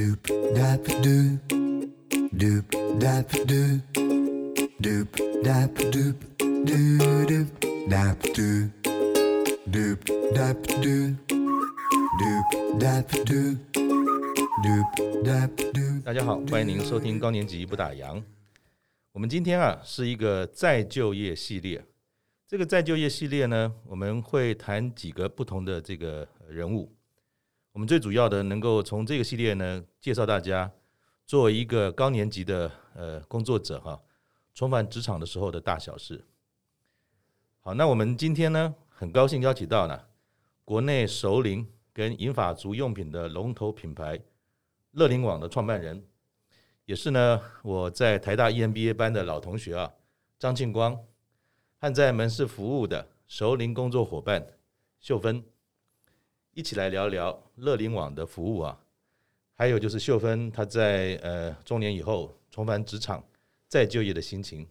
doop dap doo doop dap doo doop dap doop doo doop dap doo doop dap doo doop dap doo doop dap doo。大家好，欢迎您收听高年级不打烊。我们今天啊是一个再就业系列。这个再就业系列呢，我们会谈几个不同的这个人物。我们最主要的能够从这个系列呢，介绍大家作为一个高年级的呃工作者哈，重返职场的时候的大小事。好，那我们今天呢，很高兴邀请到了国内熟龄跟银发族用品的龙头品牌乐龄网的创办人，也是呢我在台大 EMBA 班的老同学啊，张庆光，和在门市服务的熟龄工作伙伴秀芬。一起来聊聊乐龄网的服务啊，还有就是秀芬她在呃中年以后重返职场再就业的心情。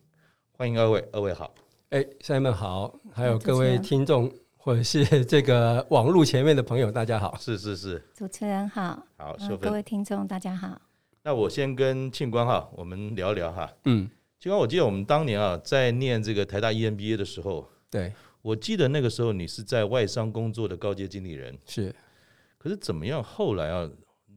欢迎二位，二位好。哎，Simon 好，还有各位听众或者是这个网络前面的朋友，大家好。是是是，主持人好，好，秀芬，各位听众大家好。那我先跟庆光哈，我们聊聊哈。嗯，庆光，我记得我们当年啊在念这个台大 EMBA 的时候，对。我记得那个时候你是在外商工作的高阶经理人，是。可是怎么样？后来啊，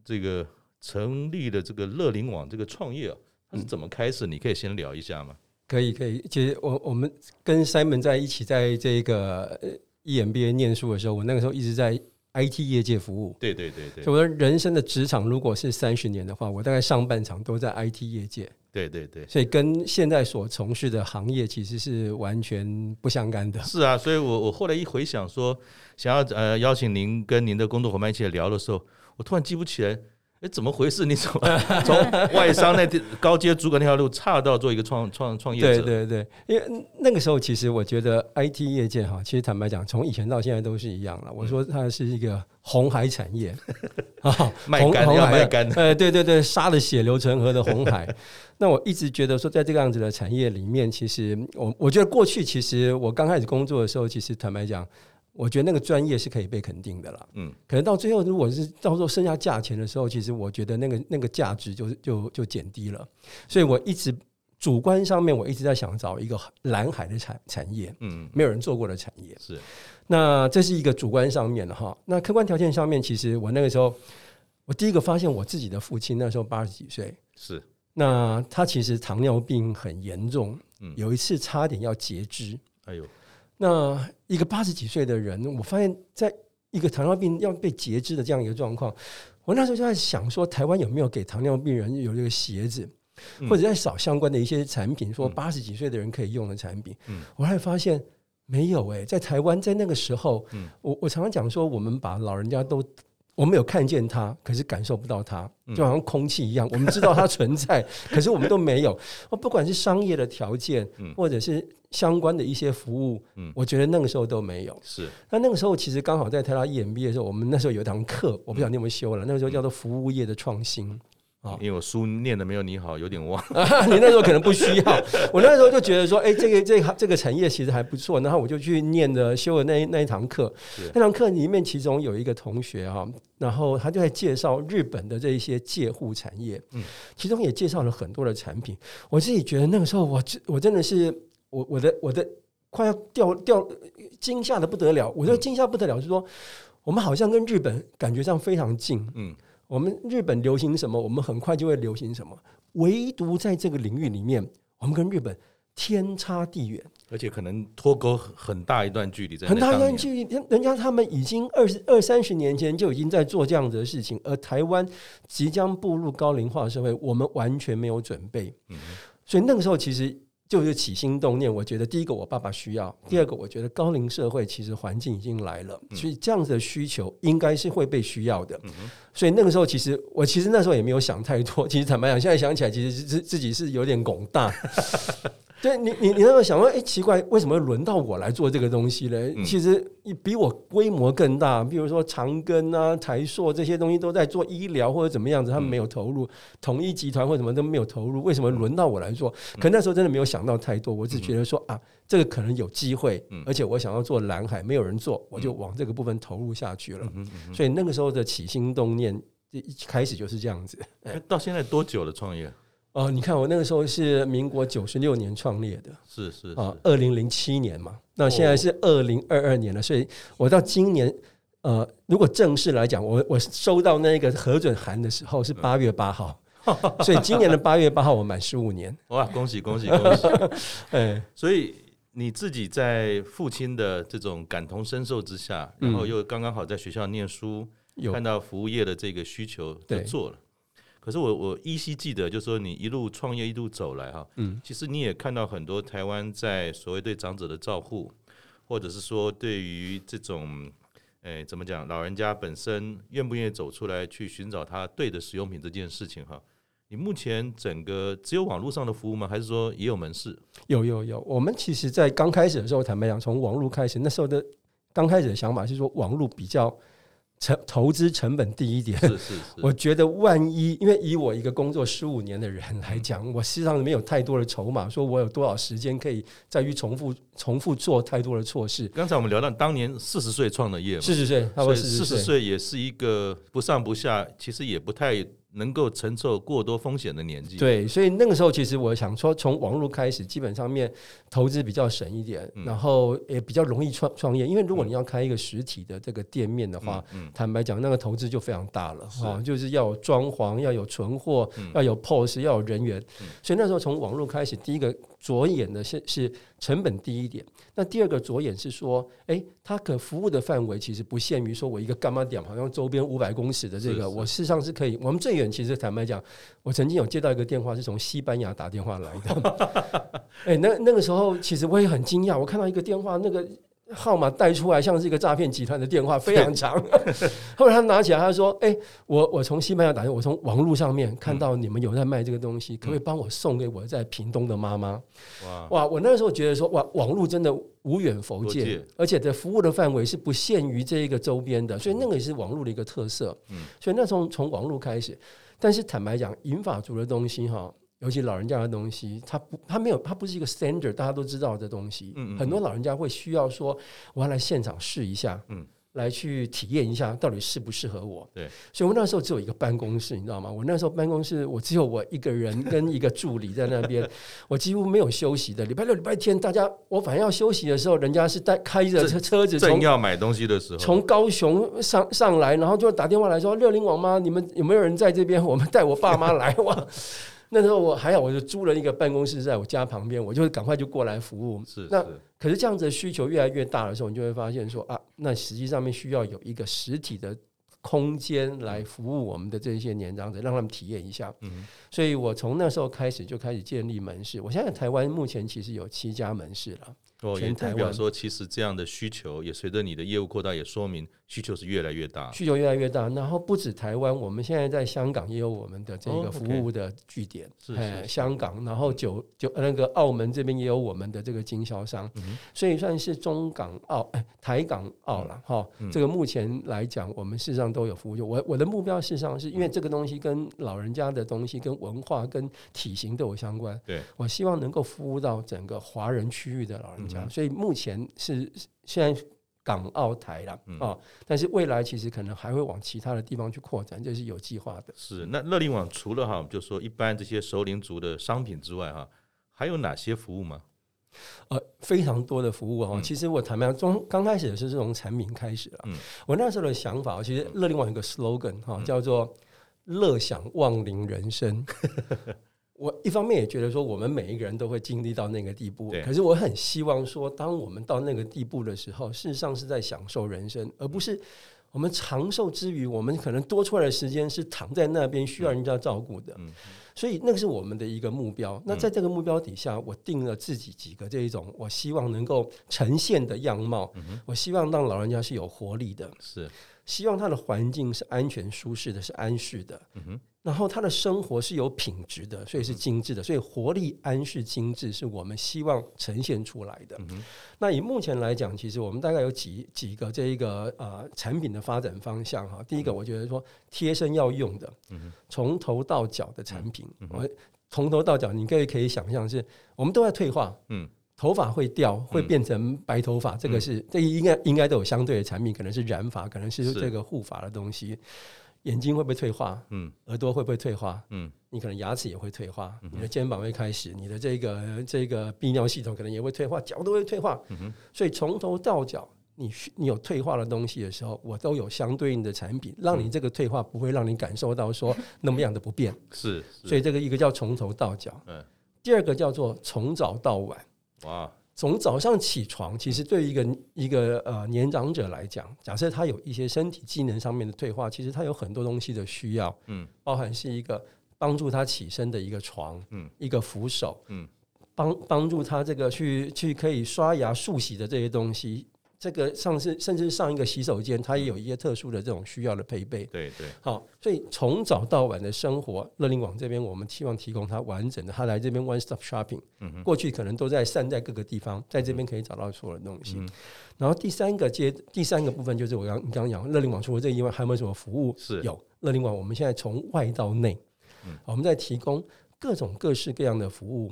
这个成立了这个乐龄网这个创业啊，它是怎么开始？你可以先聊一下吗？可以，可以。其实我我们跟 Simon 在一起，在这个 EMBA 念书的时候，我那个时候一直在 IT 业界服务。对对对对。所以我的人生的职场如果是三十年的话，我大概上半场都在 IT 业界。对对对，所以跟现在所从事的行业其实是完全不相干的。是啊，所以我我后来一回想说，想要呃邀请您跟您的工作伙伴一起来聊的时候，我突然记不起来。哎，怎么回事？你从 从外商那高阶主管那条路岔到做一个创创创业者？对对对，因为那个时候其实我觉得 IT 业界哈，其实坦白讲，从以前到现在都是一样了。我说它是一个红海产业 啊，卖肝要卖肝，呃，对对对，杀的血流成河的红海。那我一直觉得说，在这个样子的产业里面，其实我我觉得过去其实我刚开始工作的时候，其实坦白讲。我觉得那个专业是可以被肯定的了，嗯，可能到最后如果是到时候剩下价钱的时候，其实我觉得那个那个价值就就就减低了，所以我一直主观上面我一直在想找一个蓝海的产产业，嗯，没有人做过的产业。是，那这是一个主观上面的哈，那客观条件上面，其实我那个时候我第一个发现我自己的父亲那时候八十几岁，是，那他其实糖尿病很严重，嗯，有一次差点要截肢，哎呦。那一个八十几岁的人，我发现在一个糖尿病要被截肢的这样一个状况，我那时候就在想说，台湾有没有给糖尿病人有这个鞋子，或者在找相关的一些产品，说八十几岁的人可以用的产品。我还发现没有诶，在台湾在那个时候，我我常常讲说，我们把老人家都。我们有看见他，可是感受不到他，就好像空气一样。我们知道它存在，可是我们都没有。不管是商业的条件，或者是相关的一些服务，嗯我觉得那个时候都没有。是。那那个时候其实刚好在台大 EMBA 的时候，我们那时候有一堂课，我不晓得你有没有修了。那个时候叫做服务业的创新。啊，因为我书念的没有你好，有点忘。你那时候可能不需要，我那时候就觉得说，哎，这个这个这个产业其实还不错，然后我就去念的修了那那一堂课。那堂课里面，其中有一个同学哈，然后他就在介绍日本的这一些介护产业，嗯，其中也介绍了很多的产品。我自己觉得那个时候我，我我真的是我我的我的快要掉掉惊吓的不得了。我就惊吓不得了，是说我们好像跟日本感觉上非常近，嗯。我们日本流行什么，我们很快就会流行什么。唯独在这个领域里面，我们跟日本天差地远，而且可能脱钩很大一段距离。在很大一段距离，人人家他们已经二十二三十年前就已经在做这样子的事情，而台湾即将步入高龄化社会，我们完全没有准备。嗯，所以那个时候其实。就是起心动念，我觉得第一个我爸爸需要，第二个我觉得高龄社会其实环境已经来了，所以这样子的需求应该是会被需要的。所以那个时候其实我其实那时候也没有想太多，其实坦白讲，现在想起来其实自自己是有点拱大。对你，你你那么想说，哎，奇怪，为什么轮到我来做这个东西呢？嗯、其实比我规模更大，比如说长庚啊、台硕这些东西都在做医疗或者怎么样子，他们没有投入，统一集团或者什么都没有投入，为什么轮到我来做？可那时候真的没有想到太多，我只觉得说啊，这个可能有机会，而且我想要做蓝海，没有人做，我就往这个部分投入下去了。所以那个时候的起心动念。一开始就是这样子。欸、到现在多久了创业？哦，你看我那个时候是民国九十六年创立的，是是啊，二零零七年嘛，那现在是二零二二年了，所以我到今年，呃，如果正式来讲，我我收到那个核准函的时候是八月八号，所以今年的八月八号我满十五年，哇，恭喜恭喜恭喜！哎，所以你自己在父亲的这种感同身受之下，然后又刚刚好在学校念书，看到服务业的这个需求，就做了。可是我我依稀记得，就是说你一路创业一路走来哈，嗯，其实你也看到很多台湾在所谓对长者的照护，或者是说对于这种，诶怎么讲，老人家本身愿不愿意走出来去寻找他对的使用品这件事情哈，你目前整个只有网络上的服务吗？还是说也有门市？有有有，我们其实在刚开始的时候，坦白讲，从网络开始，那时候的刚开始的想法是说网络比较。成投资成本低一点，是是是。我觉得万一，因为以我一个工作十五年的人来讲，我实际上没有太多的筹码，说我有多少时间可以再去重复重复做太多的错事。刚才我们聊到当年四十岁创的业嘛，四十岁，差不多四十岁也是一个不上不下，其实也不太。能够承受过多风险的年纪，对，所以那个时候其实我想说，从网络开始，基本上面投资比较省一点，嗯、然后也比较容易创创业。因为如果你要开一个实体的这个店面的话，嗯嗯、坦白讲，那个投资就非常大了啊，就是要有装潢，要有存货，嗯、要有 POS，要有人员。嗯、所以那时候从网络开始，第一个着眼的是是成本低一点。那第二个着眼是说，哎，它可服务的范围其实不限于说我一个干巴点，好像周边五百公尺的这个，我事实上是可以。我们最远其实坦白讲，我曾经有接到一个电话，是从西班牙打电话来的。哎，那那个时候其实我也很惊讶，我看到一个电话那个。号码带出来像是一个诈骗集团的电话，非常长。后来他拿起来，他说：“哎、欸，我我从西班牙打电话，我从网络上面看到你们有在卖这个东西，可不可以帮我送给我在屏东的妈妈？”哇哇！我那时候觉得说，哇，网络真的无远弗届，而且的服务的范围是不限于这一个周边的，所以那个也是网络的一个特色。嗯，所以那从从网络开始，但是坦白讲，银发族的东西哈。尤其老人家的东西，他不，他没有，他不是一个 standard，大家都知道的东西。嗯嗯，很多老人家会需要说，我要来现场试一下，嗯，来去体验一下到底适不适合我。对，所以我那时候只有一个办公室，你知道吗？我那时候办公室，我只有我一个人 跟一个助理在那边，我几乎没有休息的。礼拜六、礼拜天，大家我反正要休息的时候，人家是带开着车车子，正要买东西的时候，从高雄上上来，然后就打电话来说：“六零网妈，你们有没有人在这边？我们带我爸妈来哇。”那时候我还好，我就租了一个办公室在我家旁边，我就赶快就过来服务。是，是，那可是这样子的需求越来越大的时候，你就会发现说啊，那实际上面需要有一个实体的空间来服务我们的这些年长者，让他们体验一下。嗯，所以我从那时候开始就开始建立门市。我现在台湾目前其实有七家门市了。哦，也代表说，其实这样的需求也随着你的业务扩大，也说明需求是越来越大。需求越来越大，然后不止台湾，我们现在在香港也有我们的这个服务的据点。是是，香港，然后九九那个澳门这边也有我们的这个经销商，所以算是中港澳哎台港澳了哈。这个目前来讲，我们事实上都有服务。我我的目标事实上是因为这个东西跟老人家的东西、跟文化、跟体型都有相关。对，我希望能够服务到整个华人区域的老人家。所以目前是现在港澳台了啊，但是未来其实可能还会往其他的地方去扩展，这是有计划的。是那乐龄网除了哈，就说一般这些熟龄族的商品之外哈，还有哪些服务吗？呃，非常多的服务哈。其实我坦白讲，从刚开始也是从产品开始了。嗯，我那时候的想法，其实乐龄网有个 slogan 哈，叫做“乐享忘龄人生”。我一方面也觉得说，我们每一个人都会经历到那个地步，可是我很希望说，当我们到那个地步的时候，事实上是在享受人生，而不是我们长寿之余，我们可能多出来的时间是躺在那边需要人家照顾的。所以那个是我们的一个目标。那在这个目标底下，我定了自己几个这一种我希望能够呈现的样貌。我希望让老人家是有活力的，是希望他的环境是安全舒适的，是安适的。然后他的生活是有品质的，所以是精致的，所以活力、安适、精致是我们希望呈现出来的。嗯、那以目前来讲，其实我们大概有几几个这一个呃产品的发展方向哈。第一个，我觉得说贴身要用的，从头到脚的产品，我从头到脚，你可以可以想象是，我们都在退化，嗯，头发会掉，会变成白头发，这个是这应该应该都有相对的产品，可能是染发，可能是这个护发的东西。眼睛会不会退化？嗯耳朵会不会退化？嗯你可能牙齿也会退化，嗯你的肩膀会开始，你的这个这个泌尿系统可能也会退化，脚都会退化。所以从头到脚，你你有退化的东西的时候，我都有相对应的产品，让你这个退化不会让你感受到说那么样的不便。是，是所以这个一个叫从头到脚，嗯第二个叫做从早到晚。哇。从早上起床，其实对于一个一个呃年长者来讲，假设他有一些身体机能上面的退化，其实他有很多东西的需要，嗯。包含是一个帮助他起身的一个床，嗯。一个扶手，嗯。帮帮助他这个去去可以刷牙漱洗的这些东西。这个上次甚至上一个洗手间，它也有一些特殊的这种需要的配备。对对好，所以从早到晚的生活，乐龄网这边我们希望提供它完整的，他来这边 one stop shopping。嗯哼过去可能都在散在各个地方，在这边可以找到所有的东西。嗯然后第三个阶，第三个部分就是我刚你刚刚讲乐龄网除了这以外，还有没有什么服务？是有乐龄网，我们现在从外到内，嗯我们在提供各种各式各样的服务。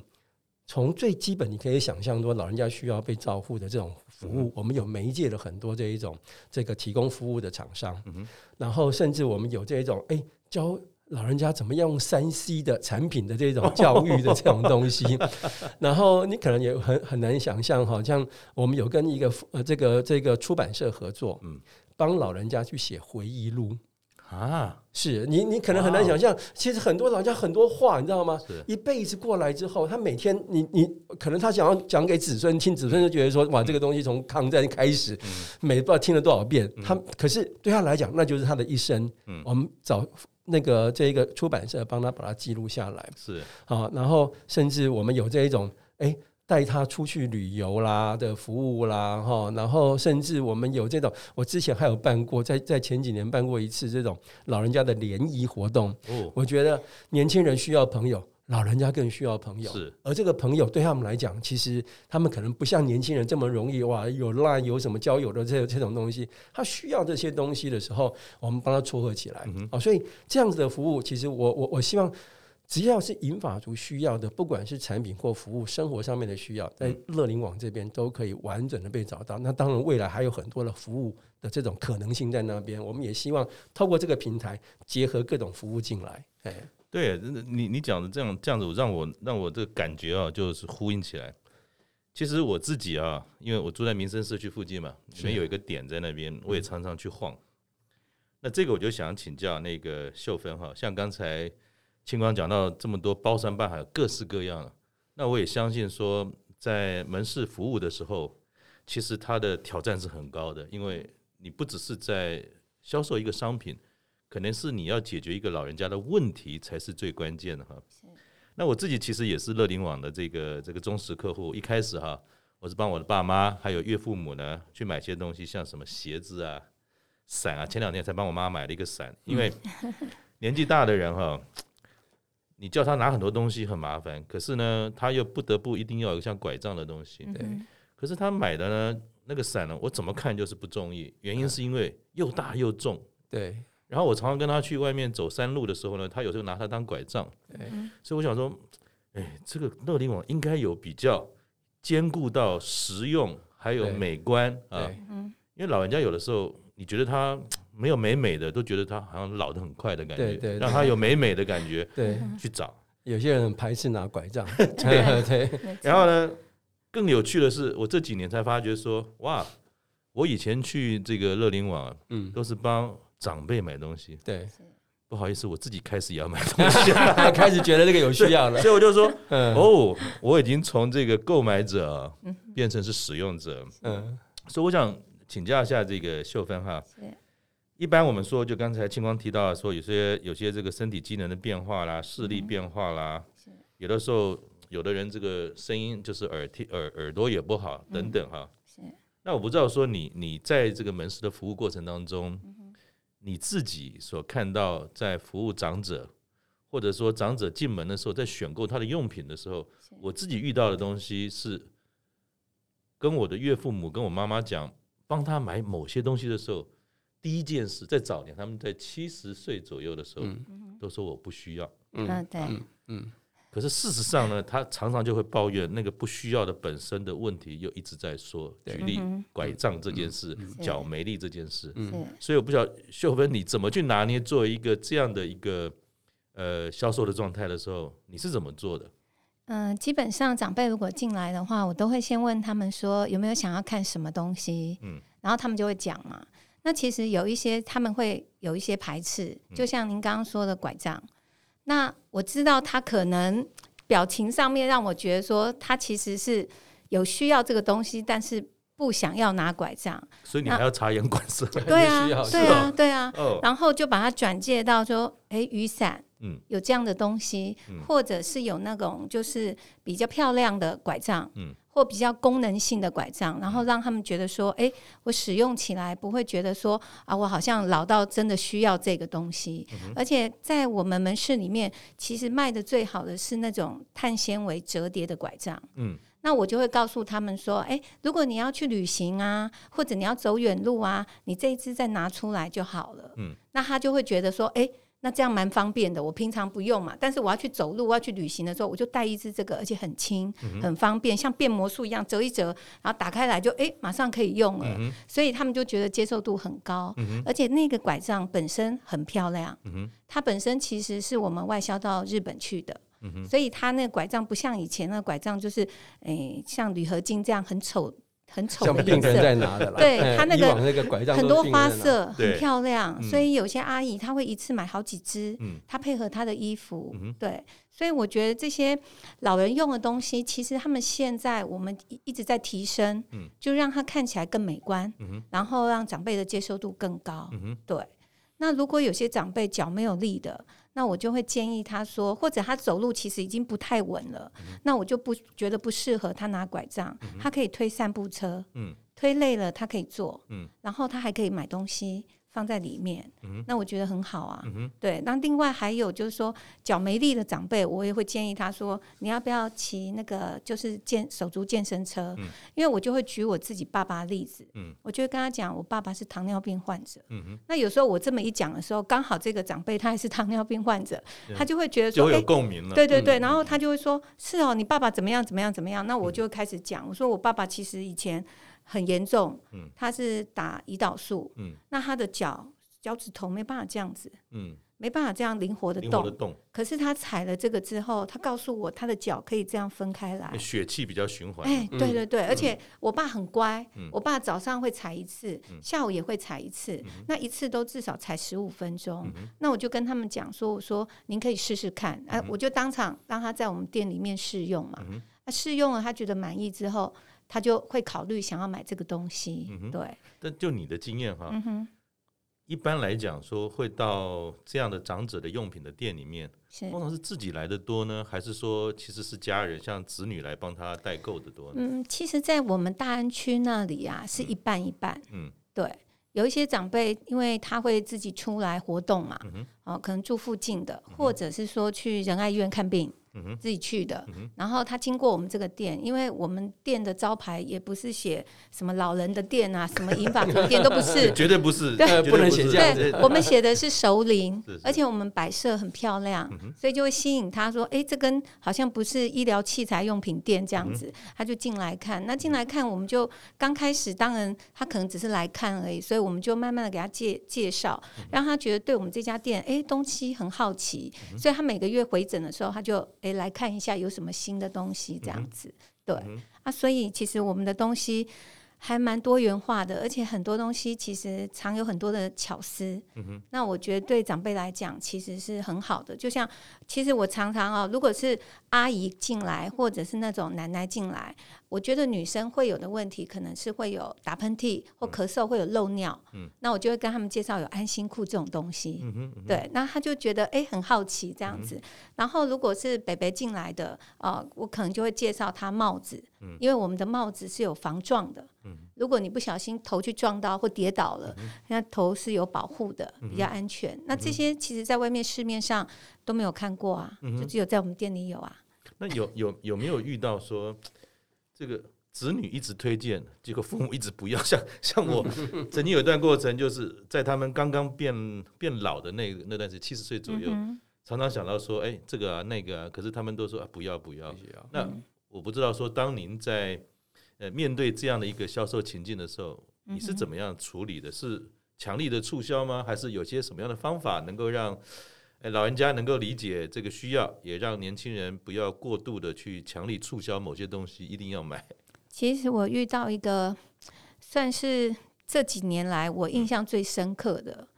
从最基本，你可以想象说老人家需要被照顾的这种服务，嗯我们有媒介的很多这一种这个提供服务的厂商，嗯然后甚至我们有这一种哎教老人家怎么样用三 C 的产品的这种教育的这种东西，然后你可能也很很难想象，好像我们有跟一个呃这个这个出版社合作，嗯帮老人家去写回忆录。啊？是你，你可能很难想象，其实很多老人家很多话，你知道吗？是。一辈子过来之后，他每天你你可能他想要讲给子孙听，子孙就觉得说哇，这个东西从抗战开始，每不知道听了多少遍，他可是对他来讲，那就是他的一生。嗯。我们找那个这个出版社帮他把它记录下来。是。啊，然后甚至我们有这一种哎。带他出去旅游啦的服务啦，哈，然后甚至我们有这种，我之前还有办过，在在前几年办过一次这种老人家的联谊活动。哦我觉得年轻人需要朋友，老人家更需要朋友。是而这个朋友对他们来讲，其实他们可能不像年轻人这么容易哇，有 Line 有什么交友的这这种东西，他需要这些东西的时候，我们帮他撮合起来嗯哼啊。所以这样子的服务，其实我我我希望。只要是银发族需要的，不管是产品或服务，生活上面的需要，在乐龄网这边都可以完整的被找到。那当然，未来还有很多的服务的这种可能性在那边。我们也希望透过这个平台，结合各种服务进来。哎，对，你你讲的这样这样子，让我让我这个感觉啊，就是呼应起来。其实我自己啊，因为我住在民生社区附近嘛，里面有一个点在那边，我也常常去晃。那这个我就想请教那个秀芬哈，像刚才。清光讲到这么多包山办海，各式各样的，那我也相信说，在门市服务的时候，其实它的挑战是很高的，因为你不只是在销售一个商品，可能是你要解决一个老人家的问题才是最关键的哈。那我自己其实也是乐龄网的这个这个忠实客户，一开始哈，我是帮我的爸妈还有岳父母呢去买些东西，像什么鞋子啊、伞啊，前两天才帮我妈买了一个伞，因为 年纪大的人哈。你叫他拿很多东西很麻烦，可是呢，他又不得不一定要有像拐杖的东西。对。可是他买的呢，那个伞呢，我怎么看就是不中意，原因是因为又大又重。对。然后我常常跟他去外面走山路的时候呢，他有时候拿它当拐杖。对。所以我想说，哎，这个乐龄网应该有比较兼顾到实用还有美观啊。因为老人家有的时候，你觉得他。没有美美的，都觉得他好像老得很快的感觉。对对，对，让他有美美的感觉。对，去找。有些人很排斥拿拐杖。对对。然后呢，更有趣的是，我这几年才发觉说，哇，我以前去这个乐龄网，嗯，都是帮长辈买东西。对。不好意思，我自自己开始也要买东西，开始觉得这个有需要了。所以我就说，哦，我已经从这个购买者变成是使用者。嗯。所以我想请教一下这个秀芬哈。一般我们说，就刚才清光提到说，有些有些这个身体机能的变化啦，视力变化啦，有的时候有的人这个声音就是耳听耳耳朵也不好等等哈。那我不知道说你你在这个门市的服务过程当中，你自己所看到在服务长者，或者说长者进门的时候，在选购他的用品的时候，我自己遇到的东西是，跟我的岳父母跟我妈妈讲，帮他买某些东西的时候。第一件事，在早年，他们在七十岁左右的时候，都说我不需要。嗯，对，嗯，可是事实上呢，他常常就会抱怨那个不需要的本身的问题，又一直在说。举例，拐杖这件事，脚没力这件事。嗯，所以我不晓得秀芬你怎么去拿捏，作为一个这样的一个呃销售的状态的时候，你是怎么做的？嗯，基本上长辈如果进来的话，我都会先问他们说有没有想要看什么东西。嗯，然后他们就会讲嘛。那其实有一些他们会有一些排斥，就像您刚刚说的拐杖。那我知道他可能表情上面让我觉得说他其实是有需要这个东西，但是不想要拿拐杖，所以你还要察言观色。对啊，对啊，对啊。然后就把它转介到说，哎，雨伞，嗯，有这样的东西，或者是有那种就是比较漂亮的拐杖，嗯。或比较功能性的拐杖，然后让他们觉得说，哎，我使用起来不会觉得说啊，我好像老到真的需要这个东西。嗯、而且在我们门市里面，其实卖的最好的是那种碳纤维折叠的拐杖。嗯，那我就会告诉他们说，哎，如果你要去旅行啊，或者你要走远路啊，你这一支再拿出来就好了。嗯，那他就会觉得说，哎。那这样蛮方便的，我平常不用嘛，但是我要去走路，我要去旅行的时候，我就带一支这个，而且很轻，很方便，像变魔术一样折一折，然后打开来就哎、欸，马上可以用了。嗯、所以他们就觉得接受度很高，嗯、而且那个拐杖本身很漂亮，嗯、它本身其实是我们外销到日本去的，嗯、所以它那个拐杖不像以前那个拐杖，就是诶、欸，像铝合金这样很丑。很丑的颜色，对他那个很多花色很漂亮，所以有些阿姨她会一次买好几支，她配合她的衣服，对，所以我觉得这些老人用的东西，其实他们现在我们一直在提升，就让它看起来更美观，然后让长辈的接受度更高，对。那如果有些长辈脚没有力的，那我就会建议他说，或者他走路其实已经不太稳了，嗯、那我就不觉得不适合他拿拐杖，嗯、他可以推散步车，嗯、推累了他可以坐，嗯、然后他还可以买东西。放在里面，嗯、那我觉得很好啊。嗯、对，那另外还有就是说，脚没力的长辈，我也会建议他说，你要不要骑那个就是健手足健身车？嗯、因为我就会举我自己爸爸的例子，嗯、我就会跟他讲，我爸爸是糖尿病患者。那有时候我这么一讲的时候，刚好这个长辈他也是糖尿病患者，嗯、他就会觉得说，有共鸣了。对对对，然后他就会说，是哦，你爸爸怎么样怎么样怎么样？那我就开始讲，我说我爸爸其实以前。很严重，他是打胰岛素，嗯、那他的脚脚趾头没办法这样子，嗯、没办法这样灵活的动。动可是他踩了这个之后，他告诉我他的脚可以这样分开来，血气比较循环。哎，对对对，嗯、而且我爸很乖，嗯、我爸早上会踩一次，嗯、下午也会踩一次，嗯、那一次都至少踩十五分钟。嗯、那我就跟他们讲说，我说您可以试试看，哎、我就当场让他在我们店里面试用嘛。那、试用了，他觉得满意之后。他就会考虑想要买这个东西，嗯、对。但就你的经验哈，嗯、一般来讲说会到这样的长者的用品的店里面，通常是，自己来的多呢，还是说其实是家人像子女来帮他代购的多呢？嗯，其实，在我们大安区那里啊，是一半一半。嗯，对，有一些长辈，因为他会自己出来活动嘛，哦，可能住附近的，或者是说去仁爱医院看病。自己去的，然后他经过我们这个店，因为我们店的招牌也不是写什么老人的店啊，什么银发族店都不是，绝对不是，对，不能写这样。对，我们写的是熟龄，而且我们摆设很漂亮，所以就会吸引他说，哎，这跟好像不是医疗器材用品店这样子，他就进来看。那进来看，我们就刚开始，当然他可能只是来看而已，所以我们就慢慢的给他介介绍，让他觉得对我们这家店，哎，东西很好奇，所以他每个月回诊的时候，他就。诶，来看一下有什么新的东西，这样子，对啊，所以其实我们的东西还蛮多元化的，而且很多东西其实藏有很多的巧思。那我觉得对长辈来讲，其实是很好的。就像其实我常常哦，如果是阿姨进来，或者是那种奶奶进来。我觉得女生会有的问题，可能是会有打喷嚏或咳嗽，会有漏尿。嗯，那我就会跟他们介绍有安心裤这种东西。嗯哼，嗯哼对，那他就觉得哎、欸、很好奇这样子。嗯、然后如果是北北进来的，呃，我可能就会介绍他帽子，嗯、因为我们的帽子是有防撞的。嗯，如果你不小心头去撞到或跌倒了，嗯、那头是有保护的，比较安全。嗯、那这些其实在外面市面上都没有看过啊，嗯、就只有在我们店里有啊。那有有有没有遇到说？这个子女一直推荐，结果父母一直不要。像像我 曾经有一段过程，就是在他们刚刚变变老的那那段时间，七十岁左右，嗯、常常想到说，哎，这个啊那个啊，可是他们都说啊不要不要。那我不知道说，当您在呃面对这样的一个销售情境的时候，你是怎么样处理的？是强力的促销吗？还是有些什么样的方法能够让哎老人家能够理解这个需要，也让年轻人不要过度的去强力促销某些东西一定要买？其实我遇到一个算是这几年来我印象最深刻的。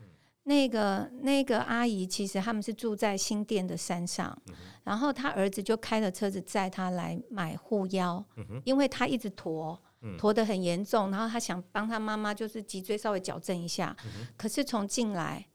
那个那个阿姨，其实他们是住在新店的山上，嗯、然后他儿子就开着车子载他来买护腰，嗯、因为他一直驼，驼得很严重，然后他想帮他妈妈就是脊椎稍微矫正一下，嗯、可是从进来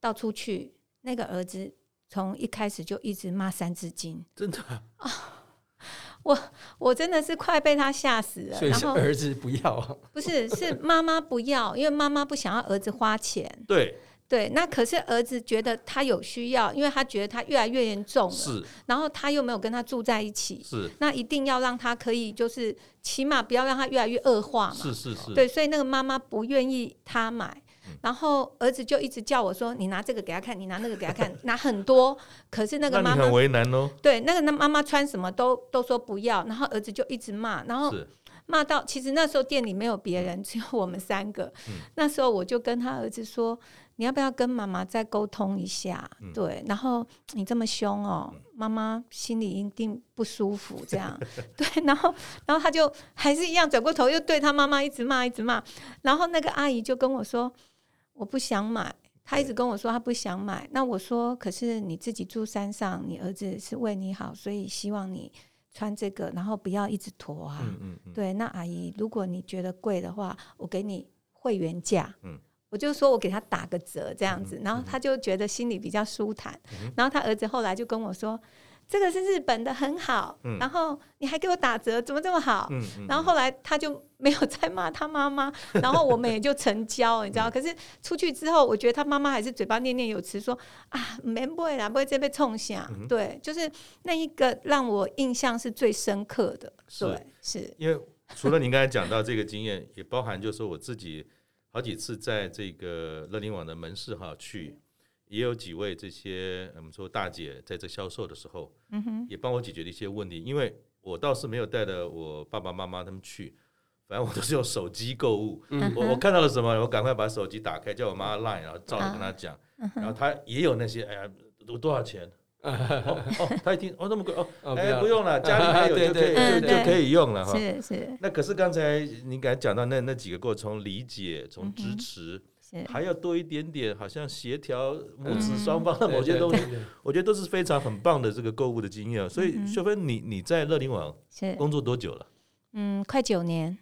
到出去，那个儿子从一开始就一直骂三字经，真的啊，我我真的是快被他吓死了，所以是儿子不要，不是是妈妈不要，因为妈妈不想要儿子花钱，对。对，那可是儿子觉得他有需要，因为他觉得他越来越严重了，是。然后他又没有跟他住在一起，是。那一定要让他可以，就是起码不要让他越来越恶化嘛，是是是。对，所以那个妈妈不愿意他买，嗯、然后儿子就一直叫我说：“你拿这个给他看，你拿那个给他看，拿很多。”可是那个妈妈很为难哦。对，那个那妈妈穿什么都都说不要，然后儿子就一直骂，然后骂到其实那时候店里没有别人，只有我们三个。嗯、那时候我就跟他儿子说。你要不要跟妈妈再沟通一下？嗯、对，然后你这么凶哦，妈妈心里一定不舒服。这样，对，然后，然后他就还是一样转过头，又对他妈妈一直骂，一直骂。然后那个阿姨就跟我说：“我不想买。”他一直跟我说他不想买。那我说：“可是你自己住山上，你儿子是为你好，所以希望你穿这个，然后不要一直驼啊。嗯嗯嗯”对，那阿姨，如果你觉得贵的话，我给你会员价。嗯我就说我给他打个折这样子，然后他就觉得心里比较舒坦。然后他儿子后来就跟我说：“这个是日本的，很好。”然后你还给我打折，怎么这么好嗯？然后后来他就没有再骂他妈妈，然后我们也就成交，你知道？可是出去之后，我觉得他妈妈还是嘴巴念念有词，说：“啊，没不会啦，不会再被冲下。”对，就是那一个让我印象是最深刻的。对，是因为除了您刚才讲到这个经验，也包含就是说我自己。好几次在这个乐龄网的门市哈去，也有几位这些我们说大姐在这销售的时候，嗯哼，也帮我解决了一些问题。因为我倒是没有带着我爸爸妈妈他们去，反正我都是用手机购物。嗯，我我看到了什么，我赶快把手机打开，叫我妈 line，然后照着跟她讲，然后她也有那些，哎呀，多多少钱？哦 哦，他一听哦那么贵哦，哎不用了，家里还有 就可以就就可以用了哈。是是。那可是刚才你刚才讲到那那几个过程，从理解，从支持，还要多一点点，好像协调母子双方的某些东西，我觉得都是非常很棒的这个购物的经验。所以秀芬，你你在乐龄网工作多久了？嗯，快九年。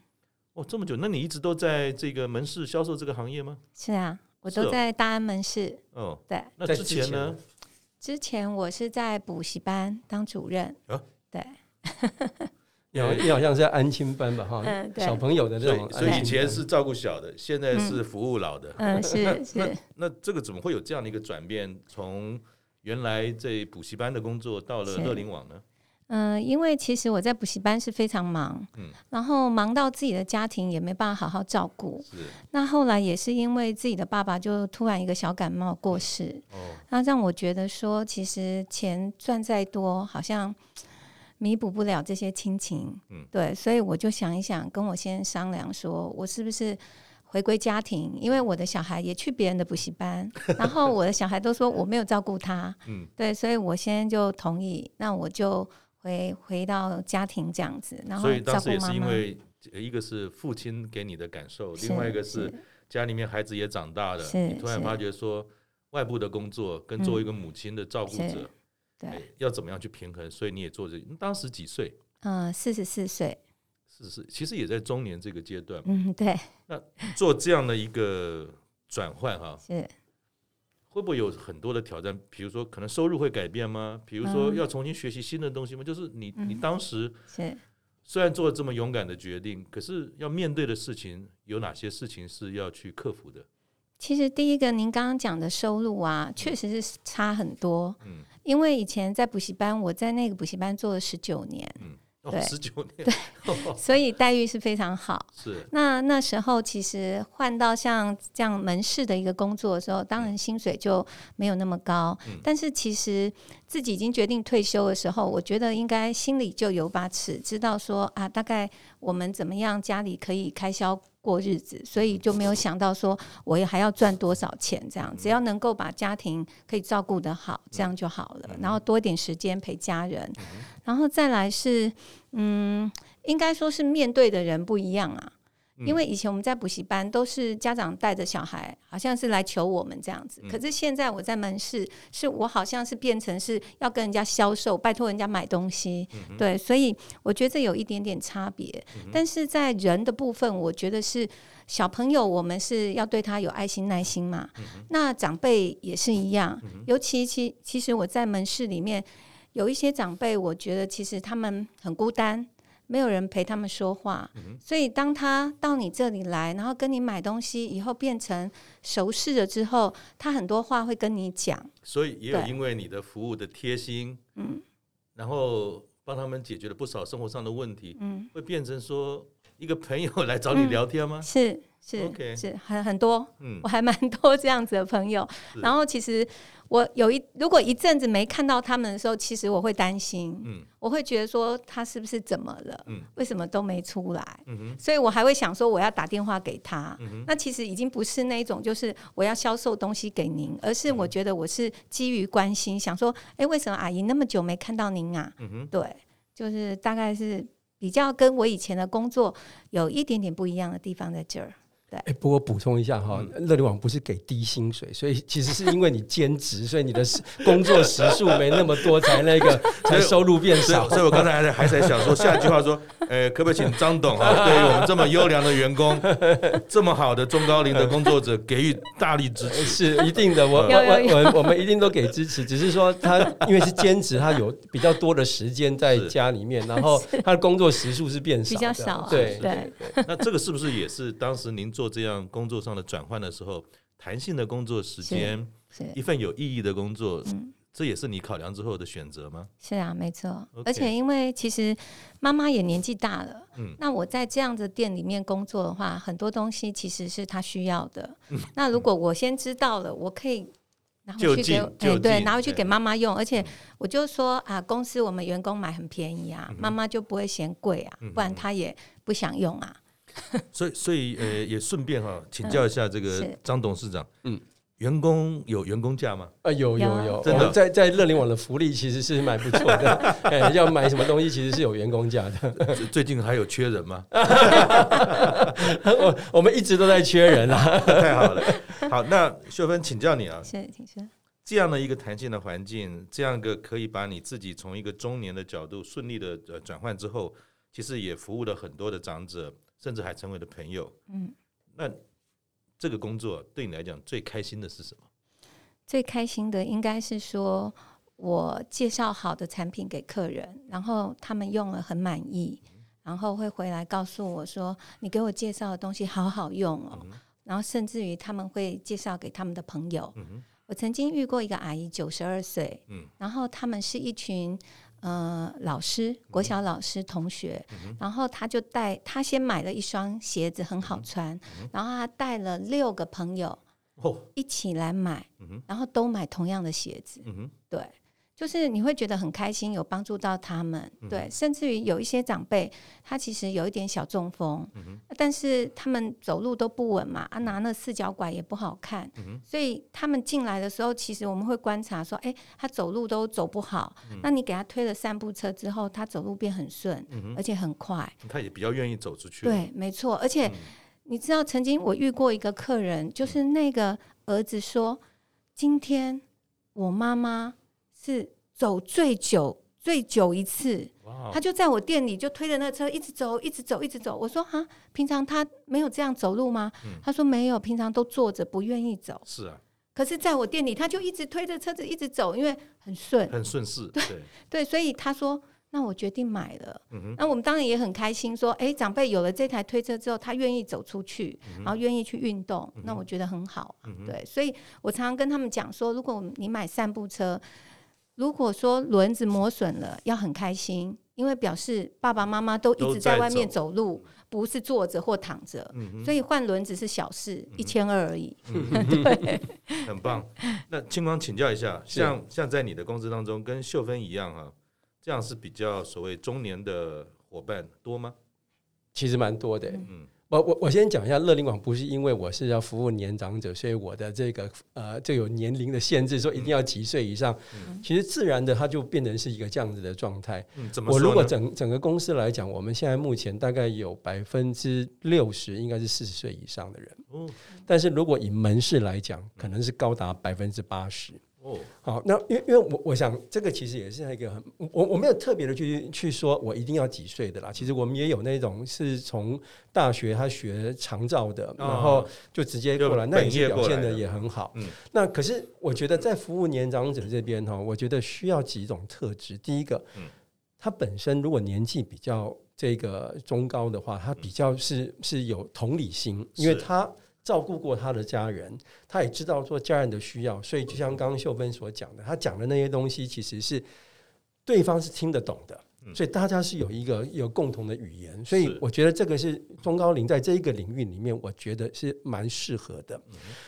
哦，这么久？那你一直都在这个门市销售这个行业吗？是啊，我都在大安门市。哦，对。那之前呢？之前我是在补习班当主任，啊、对，有你好像是在安亲班吧，哈、嗯，小朋友的这种，所以以前是照顾小的，现在是服务老的，嗯，是 是。那，这个怎么会有这样的一个转变？从原来在补习班的工作到了乐龄网呢？嗯、呃，因为其实我在补习班是非常忙，嗯，然后忙到自己的家庭也没办法好好照顾。是，那后来也是因为自己的爸爸就突然一个小感冒过世，哦，那让我觉得说，其实钱赚再多，好像弥补不了这些亲情，嗯，对，所以我就想一想，跟我先生商量说，我是不是回归家庭？因为我的小孩也去别人的补习班，然后我的小孩都说我没有照顾他，嗯，对，所以我先就同意，那我就。回回到家庭这样子，然后所以当时也是因为一个是父亲给你的感受，另外一个是家里面孩子也长大了，你突然发觉说外部的工作跟作为一个母亲的照顾者，对，要怎么样去平衡？所以你也做这，当时几岁？嗯，四十四岁，四十四，其实也在中年这个阶段。嗯，对。那做这样的一个转换哈，是。会不会有很多的挑战？比如说，可能收入会改变吗？比如说，要重新学习新的东西吗？就是你，你当时虽然做了这么勇敢的决定，可是要面对的事情有哪些事情是要去克服的？其实，第一个，您刚刚讲的收入啊，确实是差很多。嗯，因为以前在补习班，我在那个补习班做了十九年。嗯，对，十九年，对 所以待遇是非常好。是。那那时候其实换到像这样门市的一个工作的时候，当然薪水就没有那么高。嗯。但是其实自己已经决定退休的时候，我觉得应该心里就有把尺，知道说啊，大概我们怎么样家里可以开销过日子，所以就没有想到说我也还要赚多少钱。这样只要能够把家庭可以照顾得好，这样就好了。然后多一点时间陪家人。然后再来是，嗯，应该说是面对的人不一样啊。因为以前我们在补习班都是家长带着小孩，好像是来求我们这样子。可是现在我在门市，是我好像是变成是要跟人家销售，拜托人家买东西。对，所以我觉得这有一点点差别。但是在人的部分，我觉得是小朋友，我们是要对他有爱心、耐心嘛。那长辈也是一样，尤其其其实我在门市里面。有一些长辈，我觉得其实他们很孤单，没有人陪他们说话，嗯、所以当他到你这里来，然后跟你买东西以后变成熟识了之后，他很多话会跟你讲。所以也有因为你的服务的贴心，嗯，然后帮他们解决了不少生活上的问题，嗯，会变成说一个朋友来找你聊天吗？嗯、是是是很很多，嗯，我还蛮多这样子的朋友，然后其实。我有一如果一阵子没看到他们的时候，其实我会担心，嗯，我会觉得说他是不是怎么了，嗯，为什么都没出来，嗯，所以我还会想说我要打电话给他，嗯，那其实已经不是那种就是我要销售东西给您，而是我觉得我是基于关心，想说，哎，为什么阿姨那么久没看到您啊？嗯，对，就是大概是比较跟我以前的工作有一点点不一样的地方在这儿。哎，欸、不过补充一下哈，乐龄网不是给低薪水，所以其实是因为你兼职，所以你的工作时数没那么多，才那个才收入变少。所以，所以我刚才还在还在想说，下一句话说，呃、欸，可不可以请张董啊，对于我们这么优良的员工，这么好的中高龄的工作者，给予大力支持？是一定的，我我我我们一定都给支持，只是说他因为是兼职，他有比较多的时间在家里面，然后他的工作时数是变少，比较少。对对。那这个是不是也是当时您做这样工作上的转换的时候，弹性的工作时间，一份有意义的工作，嗯、这也是你考量之后的选择吗？是啊，没错。而且因为其实妈妈也年纪大了，嗯，那我在这样的店里面工作的话，很多东西其实是她需要的。嗯、那如果我先知道了，我可以拿回去给，对，拿回去给妈妈用。而且我就说啊，公司我们员工买很便宜啊，妈妈、就不会嫌贵啊，不然她也不想用啊。所以，所以，呃，也顺便哈，请教一下这个张董事长，嗯，员工有员工价吗？啊，有有有，真的，在在乐龄网的福利其实是蛮不错的，哎，要买什么东西其实是有员工价的。最近还有缺人吗？我我们一直都在缺人啊，太好了。好，那秀芬请教你啊，谢谢，请说。这样的一个弹性的环境，这样一个可以把你自己从一个中年的角度顺利的呃转换之后，其实也服务了很多的长者。甚至还成为了朋友。嗯，那这个工作对你来讲最开心的是什么？最开心的应该是说我介绍好的产品给客人，然后他们用了很满意，然后会回来告诉我说：“你给我介绍的东西好好用哦。”然后甚至于他们会介绍给他们的朋友。我曾经遇过一个阿姨，九十二岁，嗯然后他们是一群。呃，老师，国小老师同学，嗯、然后他就带他先买了一双鞋子，很好穿，然后他带了六个朋友一起来买，然后都买同样的鞋子，嗯、对。就是你会觉得很开心，有帮助到他们，对，甚至于有一些长辈，他其实有一点小中风，嗯、但是他们走路都不稳嘛，啊，拿那四脚拐也不好看，嗯、所以他们进来的时候，其实我们会观察说，哎、欸，他走路都走不好，嗯、那你给他推了三步车之后，他走路变很顺，嗯、而且很快，他也比较愿意走出去，对，没错，而且、嗯、你知道，曾经我遇过一个客人，就是那个儿子说，今天我妈妈。是走最久最久一次他就在我店里就推着那车一直走，一直走，一直走。我说哈，平常他没有这样走路吗？嗯、他说没有，平常都坐着，不愿意走。是啊，可是在我店里，他就一直推着车子一直走，因为很顺，很顺势。对对，对，所以他说。那我决定买了，嗯、那我们当然也很开心，说，哎、欸，长辈有了这台推车之后，他愿意走出去，嗯、然后愿意去运动，嗯、那我觉得很好。嗯、对，所以我常常跟他们讲说，如果你买散步车，如果说轮子磨损了，要很开心。因为表示爸爸妈妈都一直在外面走路，不是坐着或躺着，嗯、所以换轮子是小事，一千二而已。嗯、对，很棒。那清光请教一下，像像在你的公司当中，跟秀芬一样啊，这样是比较所谓中年的伙伴多吗？其实蛮多的，嗯。我我我先讲一下，乐龄网不是因为我是要服务年长者，所以我的这个呃就有年龄的限制，说一定要几岁以上。嗯、其实自然的，它就变成是一个这样子的状态。嗯、我如果整整个公司来讲，我们现在目前大概有百分之六十应该是四十岁以上的人。嗯、但是如果以门市来讲，可能是高达百分之八十。哦，好，那因为因为我我想这个其实也是一个很我我没有特别的去去说我一定要几岁的啦，其实我们也有那种是从大学他学长照的，然后就直接过来，那也是表现的也很好。嗯，那可是我觉得在服务年长者这边哈，我觉得需要几种特质。第一个，嗯，他本身如果年纪比较这个中高的话，他比较是是有同理心，因为他。照顾过他的家人，他也知道做家人的需要，所以就像刚刚秀芬所讲的，他讲的那些东西其实是对方是听得懂的，所以大家是有一个有共同的语言，所以我觉得这个是中高龄在这一个领域里面，我觉得是蛮适合的。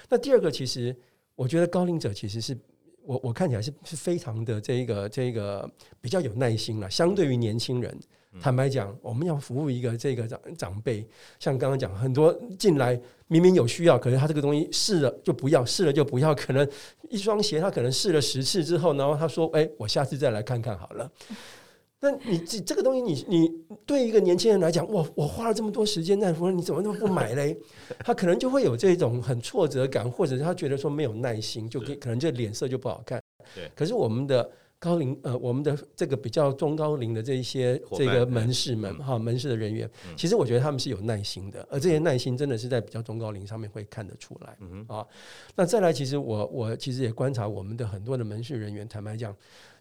那第二个，其实我觉得高龄者其实是我我看起来是是非常的这一个这一个比较有耐心了，相对于年轻人。坦白讲，我们要服务一个这个长长辈，像刚刚讲，很多进来明明有需要，可是他这个东西试了就不要，试了就不要。可能一双鞋，他可能试了十次之后，然后他说：“哎，我下次再来看看好了。”那你这这个东西你，你你对一个年轻人来讲，哇，我花了这么多时间在服务，你怎么都不买嘞？他可能就会有这种很挫折感，或者是他觉得说没有耐心，就可能这脸色就不好看。对，可是我们的。高龄呃，我们的这个比较中高龄的这一些这个门市们哈，门市的人员，其实我觉得他们是有耐心的，而这些耐心真的是在比较中高龄上面会看得出来啊。那再来，其实我我其实也观察我们的很多的门市人员，坦白讲，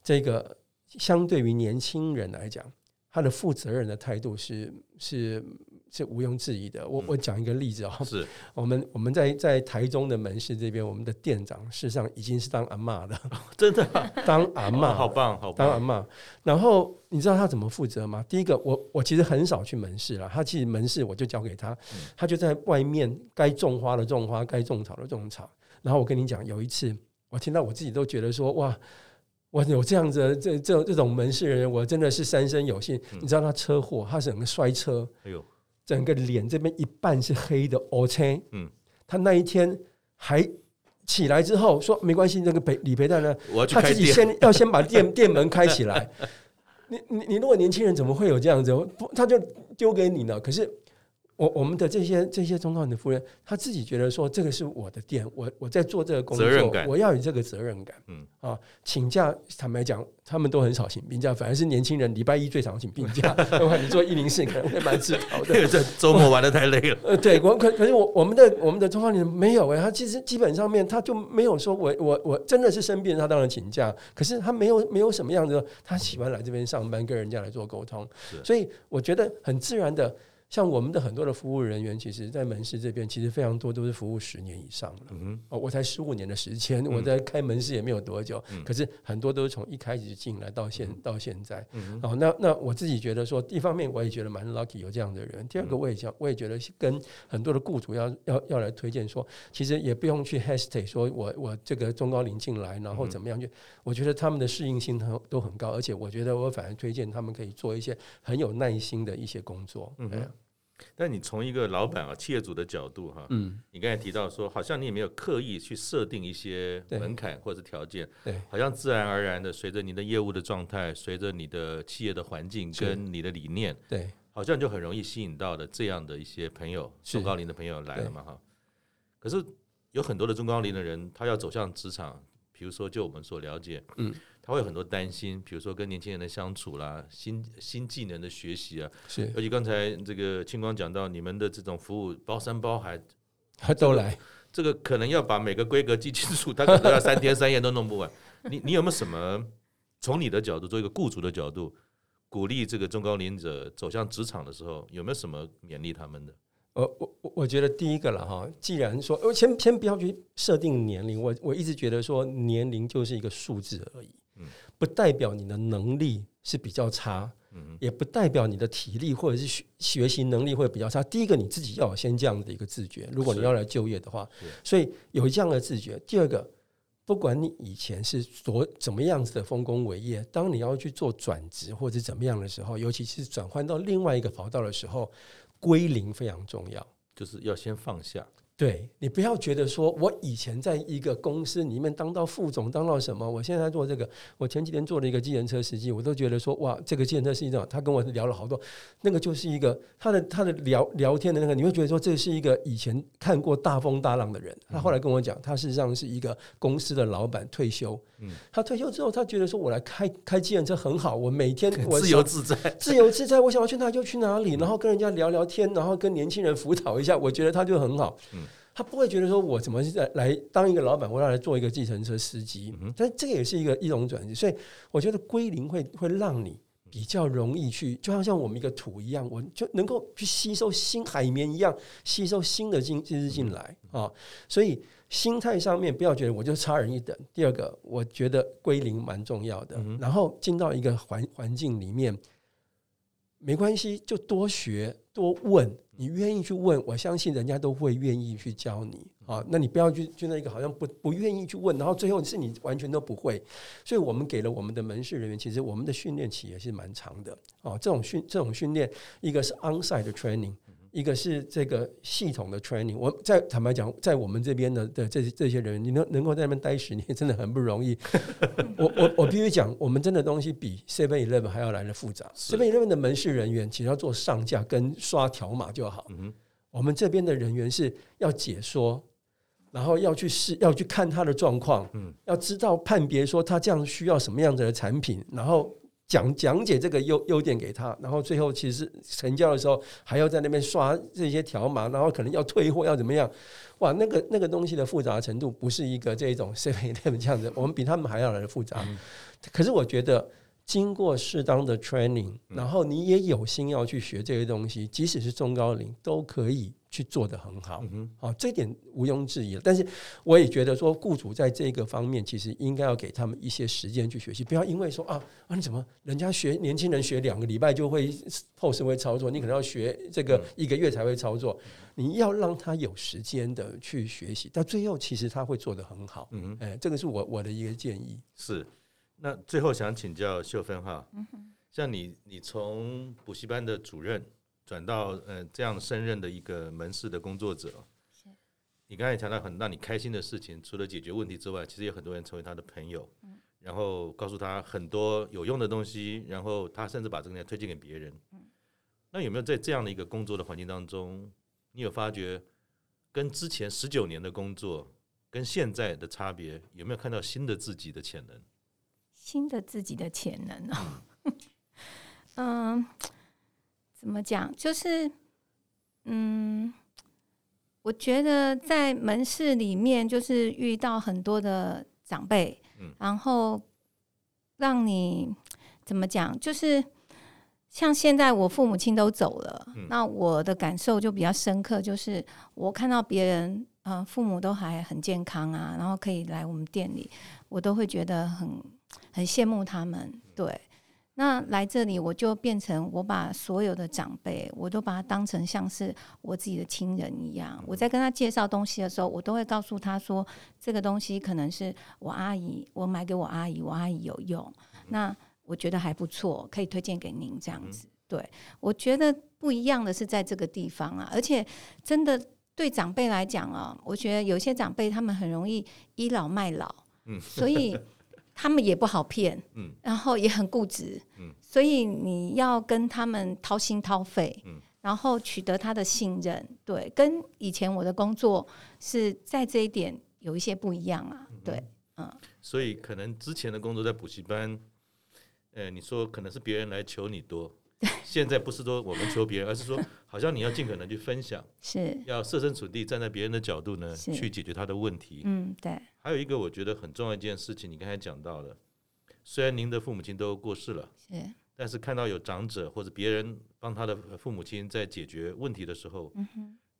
这个相对于年轻人来讲，他的负责任的态度是是。是毋庸置疑的。我我讲一个例子啊，是 我们我们在在台中的门市这边，我们的店长事实上已经是当阿嬷的，真的当阿嬷，好棒，好棒，当阿嬷。然后你知道他怎么负责吗？第一个，我我其实很少去门市了，他其实门市我就交给他，他就在外面该种花的种花，该种草的种草。然后我跟你讲，有一次我听到我自己都觉得说哇，我有这样子的这这这种门市人，我真的是三生有幸。你知道他车祸，他整个摔车，哎呦。整个脸这边一半是黑的，O K，嗯，他那一天还起来之后说没关系，那个赔理赔单呢，他自己先要先把店 店门开起来。你你你如果年轻人怎么会有这样子？不，他就丢给你了。可是。我我们的这些这些中高龄的夫人，他自己觉得说，这个是我的店，我我在做这个工作，我要有这个责任感。嗯啊，请假坦白讲，他们都很少请病假，反而是年轻人礼拜一最常请病假。的话，你做一零四可能会蛮自豪的。这周末玩的太累了。呃，对，我可可是我我们的我们的中高龄没有哎，他其实基本上面他就没有说我我我真的是生病，他当然请假。可是他没有没有什么样子，他喜欢来这边上班，跟人家来做沟通。所以我觉得很自然的。像我们的很多的服务人员，其实，在门市这边，其实非常多都是服务十年以上了。嗯哦，我才十五年的时间，我在开门市也没有多久，可是很多都是从一开始进来到现到现在。哦，那那我自己觉得说，一方面我也觉得蛮 lucky 有这样的人。第二个，我也想，我也觉得跟很多的雇主要要要来推荐说，其实也不用去 hesitate，说我我这个中高龄进来，然后怎么样去？我觉得他们的适应性很都很高，而且我觉得我反而推荐他们可以做一些很有耐心的一些工作。嗯。但你从一个老板啊，企业主的角度哈，嗯，你刚才提到说，好像你也没有刻意去设定一些门槛或者条件，对，好像自然而然的随着你的业务的状态，随着你的企业的环境跟你的理念，对，好像就很容易吸引到的这样的一些朋友，中高龄的朋友来了嘛哈。可是有很多的中高龄的人，他要走向职场，比如说就我们所了解，嗯。他会有很多担心，比如说跟年轻人的相处啦，新新技能的学习啊，是。尤其刚才这个清光讲到，你们的这种服务包山包海，他都来，这个可能要把每个规格记清楚，他可能要三天三夜都弄不完。你你有没有什么从你的角度，做一个雇主的角度，鼓励这个中高龄者走向职场的时候，有没有什么勉励他们的？呃，我我我觉得第一个了哈，既然说，我先先不要去设定年龄，我我一直觉得说年龄就是一个数字而已。不代表你的能力是比较差，嗯，也不代表你的体力或者是学学习能力会比较差。第一个，你自己要有先这样的一个自觉，如果你要来就业的话，所以有这样的自觉。第二个，不管你以前是做怎么样子的丰功伟业，当你要去做转职或者怎么样的时候，尤其是转换到另外一个跑道的时候，归零非常重要，就是要先放下。对，你不要觉得说，我以前在一个公司里面当到副总，当到什么，我现在在做这个。我前几天做了一个计程车司机，我都觉得说，哇，这个计程车司机他跟我聊了好多，那个就是一个他的他的聊聊天的那个，你会觉得说，这是一个以前看过大风大浪的人。他后来跟我讲，他事实上是一个公司的老板，退休。嗯，他退休之后，他觉得说我来开开计程车很好，我每天我自由自在，自由自在，我想要去哪就去哪里，然后跟人家聊聊天，然后跟年轻人辅导一下，我觉得他就很好。嗯。他不会觉得说，我怎么是在来当一个老板，我要来做一个计程车司机。但这个也是一个一种转机，所以我觉得归零会 会让你比较容易去，就好像我们一个土一样，我就能够去吸收新海绵一样，吸收新的进知识进来啊。所以心态上面不要觉得我就差人一等。第二个，我觉得归零蛮重要的。然后进到一个环环境里面，没关系，就多学多问。你愿意去问，我相信人家都会愿意去教你啊。那你不要去去那个好像不不愿意去问，然后最后是你完全都不会。所以我们给了我们的门市人员，其实我们的训练期也是蛮长的啊。这种训这种训练，一个是 onsite 的 training。一个是这个系统的 training，我在坦白讲，在我们这边的的这这些人，你能能够在那边待十年，真的很不容易。我我我必须讲，我们真的东西比 Seven Eleven 还要来的复杂。Seven Eleven 的门市人员其实要做上架跟刷条码就好。我们这边的人员是要解说，然后要去试，要去看他的状况，要知道判别说他这样需要什么样子的产品，然后。讲讲解这个优优点给他，然后最后其实成交的时候还要在那边刷这些条码，然后可能要退货要怎么样？哇，那个那个东西的复杂程度不是一个这种 seven eleven 这样子，我们比他们还要来的复杂。可是我觉得经过适当的 training，然后你也有心要去学这些东西，即使是中高龄都可以。去做得很好，好，这点毋庸置疑。但是我也觉得说，雇主在这个方面其实应该要给他们一些时间去学习，不要因为说啊啊，你怎么人家学年轻人学两个礼拜就会 POS 会操作，你可能要学这个一个月才会操作。你要让他有时间的去学习，到最后其实他会做得很好。嗯，哎，这个是我我的一个建议。是，那最后想请教秀芬哈，像你你从补习班的主任。转到呃这样胜任的一个门市的工作者，你刚才谈到很让你开心的事情，除了解决问题之外，其实有很多人成为他的朋友，然后告诉他很多有用的东西，然后他甚至把这个东西推荐给别人。那有没有在这样的一个工作的环境当中，你有发觉跟之前十九年的工作跟现在的差别？有没有看到新的自己的潜能？新的自己的潜能哦，嗯。怎么讲？就是，嗯，我觉得在门市里面，就是遇到很多的长辈，嗯，然后让你怎么讲？就是像现在我父母亲都走了，嗯，那我的感受就比较深刻，就是我看到别人，呃，父母都还很健康啊，然后可以来我们店里，我都会觉得很很羡慕他们，对。那来这里，我就变成我把所有的长辈，我都把他当成像是我自己的亲人一样。我在跟他介绍东西的时候，我都会告诉他说，这个东西可能是我阿姨，我买给我阿姨，我阿姨有用。那我觉得还不错，可以推荐给您这样子。对，我觉得不一样的是在这个地方啊，而且真的对长辈来讲啊，我觉得有些长辈他们很容易倚老卖老，所以。他们也不好骗，嗯，然后也很固执，嗯，所以你要跟他们掏心掏肺，嗯，然后取得他的信任，对，跟以前我的工作是在这一点有一些不一样啊，对，嗯，所以可能之前的工作在补习班，呃，你说可能是别人来求你多。现在不是说我们求别人，而是说好像你要尽可能去分享，是要设身处地站在别人的角度呢，去解决他的问题。嗯，对。还有一个我觉得很重要一件事情，你刚才讲到了，虽然您的父母亲都过世了，是，但是看到有长者或者别人帮他的父母亲在解决问题的时候，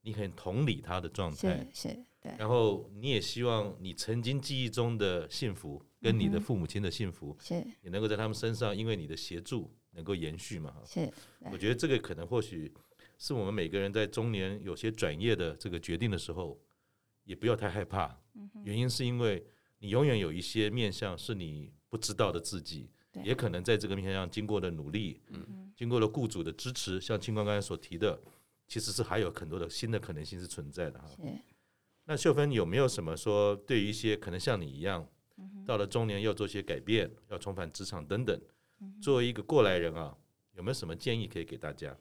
你很同理他的状态，是，对。然后你也希望你曾经记忆中的幸福跟你的父母亲的幸福，是，也能够在他们身上，因为你的协助。能够延续嘛。是，我觉得这个可能或许是我们每个人在中年有些转业的这个决定的时候，也不要太害怕。原因是因为你永远有一些面向是你不知道的自己，也可能在这个面向经过的努力，经过了雇主的支持，像清官刚才所提的，其实是还有很多的新的可能性是存在的哈。那秀芬有没有什么说，对于一些可能像你一样，到了中年要做些改变，要重返职场等等，作为一个过来人啊，有没有什么建议可以给大家？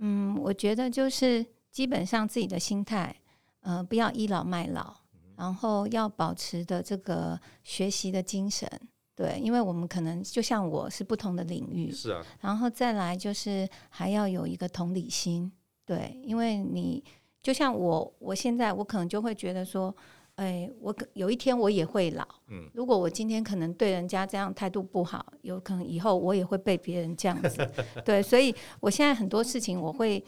嗯，我觉得就是基本上自己的心态，呃，不要倚老卖老，然后要保持的这个学习的精神，对，因为我们可能就像我是不同的领域，是啊，然后再来就是还要有一个同理心，对，因为你。就像我，我现在我可能就会觉得说，哎，我可有一天我也会老。嗯，如果我今天可能对人家这样态度不好，有可能以后我也会被别人这样子。对，所以我现在很多事情我会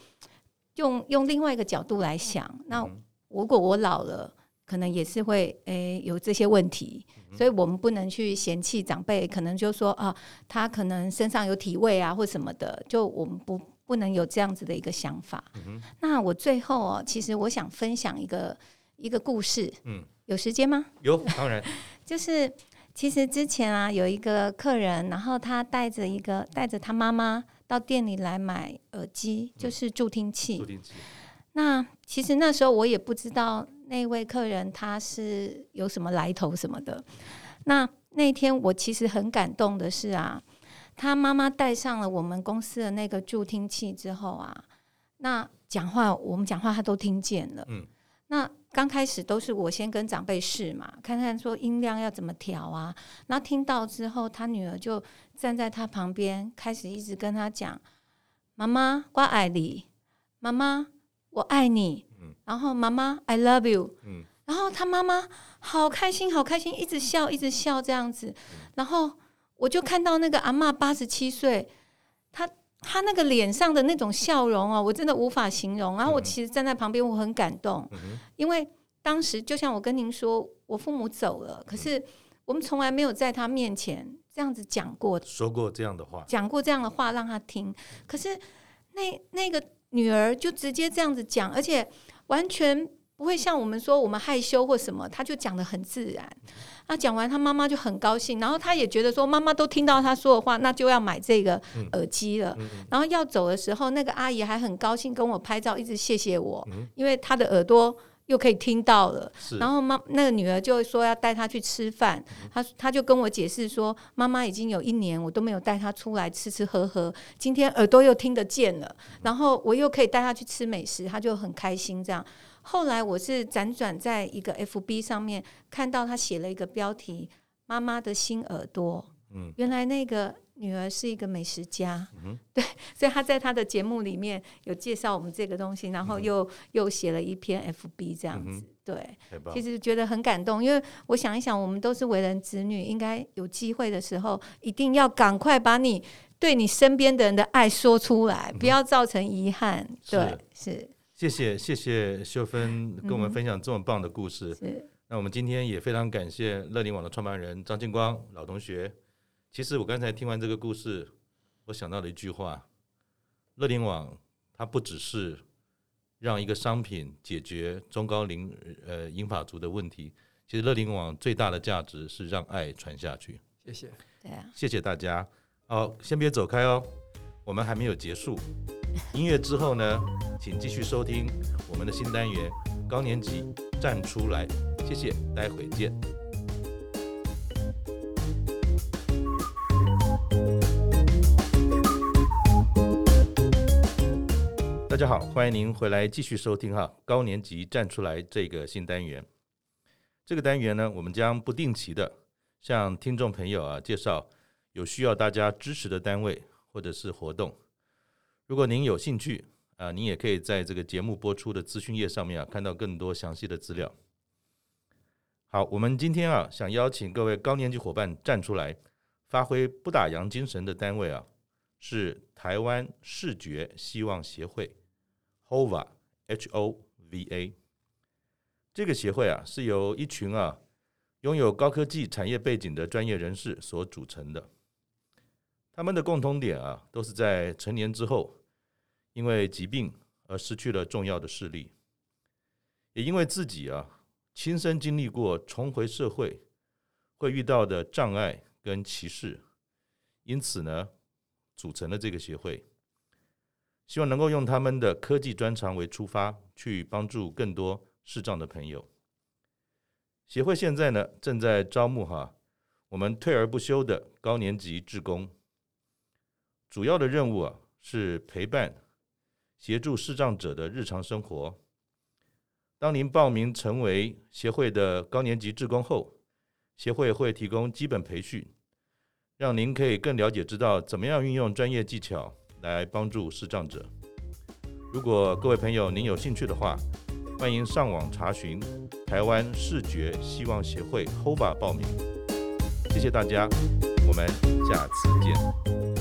用用另外一个角度来想。那如果我老了，可能也是会哎有这些问题，所以我们不能去嫌弃长辈，可能就说啊，他可能身上有体味啊或什么的，就我们不。不能有这样子的一个想法。嗯、那我最后哦，其实我想分享一个一个故事。嗯，有时间吗？有，当然。就是其实之前啊，有一个客人，然后他带着一个带着他妈妈到店里来买耳机，就是助听器。助听器。那其实那时候我也不知道那位客人他是有什么来头什么的。那那天我其实很感动的是啊。他妈妈带上了我们公司的那个助听器之后啊，那讲话我们讲话他都听见了。嗯，那刚开始都是我先跟长辈试嘛，看看说音量要怎么调啊。那听到之后，他女儿就站在他旁边，开始一直跟他讲：“妈妈，我爱你，妈妈，我爱你。”嗯，然后妈妈，I love you。嗯，然后他妈妈好开心，好开心，一直笑，一直笑这样子，然后。我就看到那个阿嬷八十七岁，她她那个脸上的那种笑容啊，我真的无法形容。然后我其实站在旁边，我很感动，因为当时就像我跟您说，我父母走了，可是我们从来没有在他面前这样子讲过，说过这样的话，讲过这样的话让他听。可是那那个女儿就直接这样子讲，而且完全不会像我们说我们害羞或什么，她就讲的很自然。那讲完，他妈妈就很高兴，然后他也觉得说妈妈都听到他说的话，那就要买这个耳机了。然后要走的时候，那个阿姨还很高兴跟我拍照，一直谢谢我，因为她的耳朵又可以听到了。然后妈那个女儿就说要带她去吃饭，她她就跟我解释说，妈妈已经有一年我都没有带她出来吃吃喝喝，今天耳朵又听得见了，然后我又可以带她去吃美食，她就很开心这样。后来我是辗转在一个 FB 上面看到他写了一个标题“妈妈的新耳朵”，嗯，原来那个女儿是一个美食家，嗯，对，所以他在他的节目里面有介绍我们这个东西，然后又、嗯、又写了一篇 FB 这样子，嗯、对，其实觉得很感动，因为我想一想，我们都是为人子女，应该有机会的时候，一定要赶快把你对你身边的人的爱说出来，不要造成遗憾，对，是。是谢谢谢谢秀芬跟我们分享这么棒的故事。嗯、那我们今天也非常感谢乐龄网的创办人张庆光老同学。其实我刚才听完这个故事，我想到了一句话：乐龄网它不只是让一个商品解决中高龄呃银发族的问题，其实乐龄网最大的价值是让爱传下去。谢谢，对啊，谢谢大家。好，先别走开哦，我们还没有结束。音乐之后呢，请继续收听我们的新单元《高年级站出来》，谢谢，待会见。大家好，欢迎您回来继续收听哈《高年级站出来》这个新单元。这个单元呢，我们将不定期的向听众朋友啊介绍有需要大家支持的单位或者是活动。如果您有兴趣啊，您也可以在这个节目播出的资讯页上面啊，看到更多详细的资料。好，我们今天啊，想邀请各位高年级伙伴站出来，发挥不打烊精神的单位啊，是台湾视觉希望协会 （HOVA）。H-O-V-A。这个协会啊，是由一群啊拥有高科技产业背景的专业人士所组成的。他们的共同点啊，都是在成年之后，因为疾病而失去了重要的视力，也因为自己啊亲身经历过重回社会会遇到的障碍跟歧视，因此呢，组成了这个协会，希望能够用他们的科技专长为出发，去帮助更多视障的朋友。协会现在呢，正在招募哈我们退而不休的高年级志工，主要的任务啊是陪伴、协助视障者的日常生活。当您报名成为协会的高年级志工后，协会会提供基本培训，让您可以更了解知道怎么样运用专业技巧来帮助视障者。如果各位朋友您有兴趣的话，欢迎上网查询台湾视觉希望协会 HOBA 报名。谢谢大家，我们下次见。